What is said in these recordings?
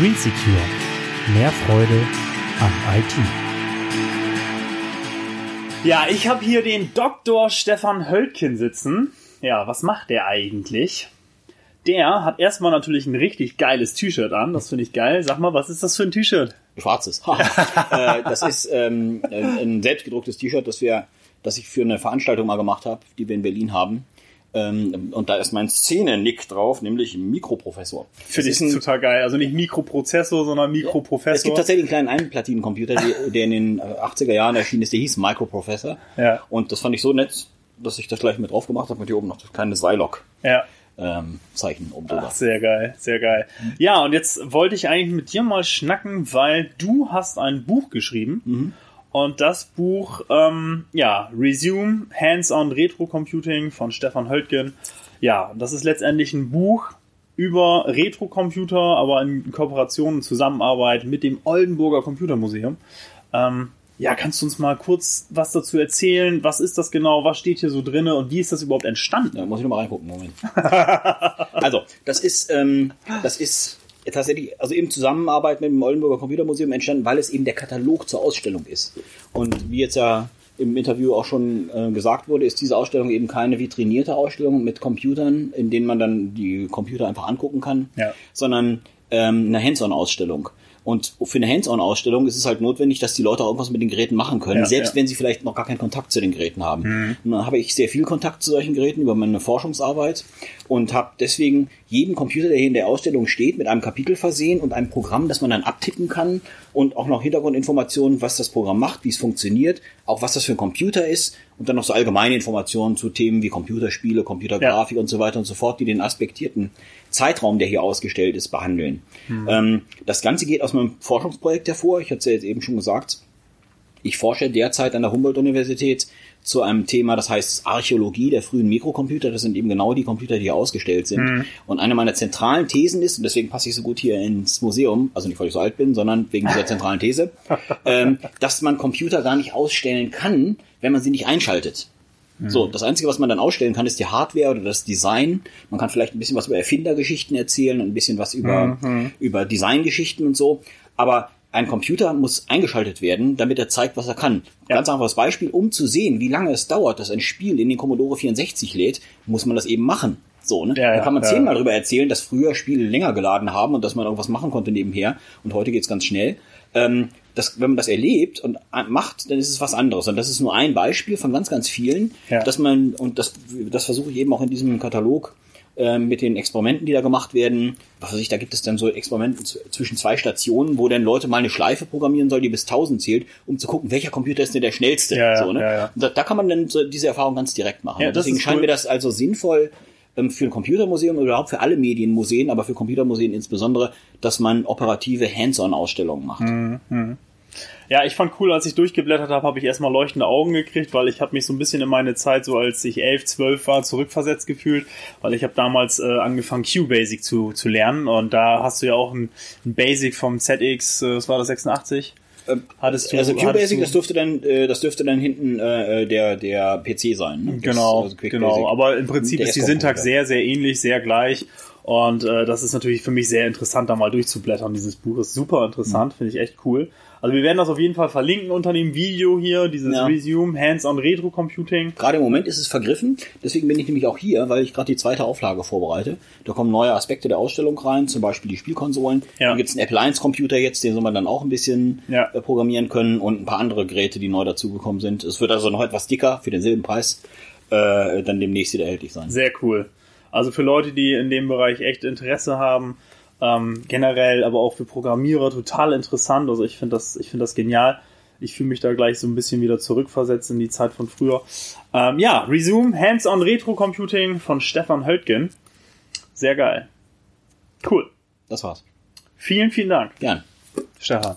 Green Secure. Mehr Freude am IT. Ja, ich habe hier den Dr. Stefan Höltgen sitzen. Ja, was macht der eigentlich? Der hat erstmal natürlich ein richtig geiles T-Shirt an. Das finde ich geil. Sag mal, was ist das für ein T-Shirt? Schwarzes. äh, das ist ähm, ein, ein selbstgedrucktes T-Shirt, das wir, das ich für eine Veranstaltung mal gemacht habe, die wir in Berlin haben. Ähm, und da ist mein Szene-Nick drauf, nämlich Mikroprofessor. Finde ich total geil. Also nicht Mikroprozessor, sondern Mikroprofessor. Es gibt tatsächlich einen kleinen Einplatinencomputer, der, in den 80er Jahren erschienen ist, der hieß Microprofessor. Ja. Und das fand ich so nett, dass ich das gleich mit drauf gemacht habe, mit hier oben noch das kleine Zylock. Ja. Ähm, Zeichen oben drüber. Ach, sehr geil, sehr geil. Ja, und jetzt wollte ich eigentlich mit dir mal schnacken, weil du hast ein Buch geschrieben. Mhm. Und das Buch, ähm, ja, Resume Hands-on Retro Computing von Stefan Höltgen. Ja, das ist letztendlich ein Buch über Retro-Computer, aber in Kooperation und Zusammenarbeit mit dem Oldenburger Computermuseum. Ähm, ja, kannst du uns mal kurz was dazu erzählen? Was ist das genau? Was steht hier so drinne und wie ist das überhaupt entstanden? Da muss ich noch mal reingucken, Moment. also, das ist, ähm, das ist tatsächlich, also eben Zusammenarbeit mit dem Oldenburger Computermuseum entstanden, weil es eben der Katalog zur Ausstellung ist. Und wie jetzt ja im Interview auch schon äh, gesagt wurde, ist diese Ausstellung eben keine vitrinierte Ausstellung mit Computern, in denen man dann die Computer einfach angucken kann, Ja. sondern ähm, eine Hands-on-Ausstellung. Und für eine Hands-on-Ausstellung ist es halt notwendig, dass die Leute auch irgendwas mit den Geräten machen können, Ja, selbst ja. wenn sie vielleicht noch gar keinen Kontakt zu den Geräten haben. Und dann habe ich sehr viel Kontakt zu solchen Geräten über meine Forschungsarbeit und habe deswegen jeden Computer, der hier in der Ausstellung steht, mit einem Kapitel versehen und einem Programm, das man dann abtippen kann und auch noch Hintergrundinformationen, was das Programm macht, wie es funktioniert, auch was das für ein Computer ist und dann noch so allgemeine Informationen zu Themen wie Computerspiele, Computergrafik und so weiter und so fort, die den aspektierten Zeitraum, der hier ausgestellt ist, behandeln. Ähm, das Ganze geht aus meinem Forschungsprojekt hervor. Ich hatte es ja jetzt eben schon gesagt. Ich forsche derzeit an der Humboldt-Universität zu einem Thema, das heißt Archäologie der frühen Mikrocomputer. Das sind eben genau die Computer, die hier ausgestellt sind. Und eine meiner zentralen Thesen ist, und deswegen passe ich so gut hier ins Museum, also nicht, weil ich so alt bin, sondern wegen dieser zentralen These, ähm, dass man Computer gar nicht ausstellen kann, wenn man sie nicht einschaltet. So, das Einzige, was man dann ausstellen kann, ist die Hardware oder das Design. Man kann vielleicht ein bisschen was über Erfindergeschichten erzählen, ein bisschen was über, über Designgeschichten und so. Aber ein Computer muss eingeschaltet werden, damit er zeigt, was er kann. Ganz einfaches Beispiel, um zu sehen, wie lange es dauert, dass ein Spiel in den Commodore 64 lädt, muss man das eben machen. So, ne? Ja, da ja, kann man ja. zehnmal darüber erzählen, dass früher Spiele länger geladen haben und dass man irgendwas machen konnte nebenher. Und heute geht's ganz schnell. Ähm, das, wenn man das erlebt und macht, dann ist es was anderes. Und das ist nur ein Beispiel von ganz, ganz vielen, Ja. dass man, und das, das versuche ich eben auch in diesem Katalog mit den Experimenten, die da gemacht werden. Was weiß ich, da gibt es dann so Experimente zwischen zwei Stationen, wo dann Leute mal eine Schleife programmieren sollen, die bis 1000 zählt, um zu gucken, welcher Computer ist denn der schnellste. Ja, so, ne? ja, ja. Da, da kann man dann so diese Erfahrung ganz direkt machen. Deswegen scheint cool. mir das also sinnvoll, ähm, für ein Computermuseum oder überhaupt für alle Medienmuseen, aber für Computermuseen insbesondere, dass man operative Hands-on-Ausstellungen macht. Mhm. Ja, ich fand cool, als ich durchgeblättert habe, habe ich erstmal leuchtende Augen gekriegt, weil ich habe mich so ein bisschen in meine Zeit, so als ich elf, zwölf war, zurückversetzt gefühlt, weil ich habe damals äh, angefangen, Q-Basic zu, zu lernen und da hast du ja auch ein, ein Basic vom ZX, äh, was war das, 86? Hattest du, Also QBasic, das dürfte dann, äh, das dürfte dann hinten äh, der der PC sein. Ne? Das, Genau, also Quick genau. Aber im Prinzip ist die. Syntax sehr, sehr ähnlich, sehr gleich. Und äh, das ist natürlich für mich sehr interessant, da mal durchzublättern. Dieses Buch ist super Mhm. interessant, finde ich echt cool. Also wir werden das auf jeden Fall verlinken unter dem Video hier, dieses Ja. Resume Hands-on Retro Computing. Gerade im Moment ist es vergriffen, deswegen bin ich nämlich auch hier, weil ich gerade die zweite Auflage vorbereite. Da kommen neue Aspekte der Ausstellung rein, zum Beispiel die Spielkonsolen. Ja. Da gibt es einen Apple I Computer jetzt, den soll man dann auch ein bisschen Ja. äh, programmieren können und ein paar andere Geräte, die neu dazugekommen sind. Es wird also noch etwas dicker für denselben Preis, äh, dann demnächst wieder erhältlich sein. Sehr cool. Also für Leute, die in dem Bereich echt Interesse haben, ähm, generell, aber auch für Programmierer total interessant. Also ich finde das, ich finde das genial. Ich fühle mich da gleich so ein bisschen wieder zurückversetzt in die Zeit von früher. Ähm, ja, Resume Hands-on Retro Computing von Stefan Höltgen. Sehr geil. Cool. Das war's. Vielen, vielen Dank, Gern. Stefan.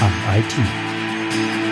am IT.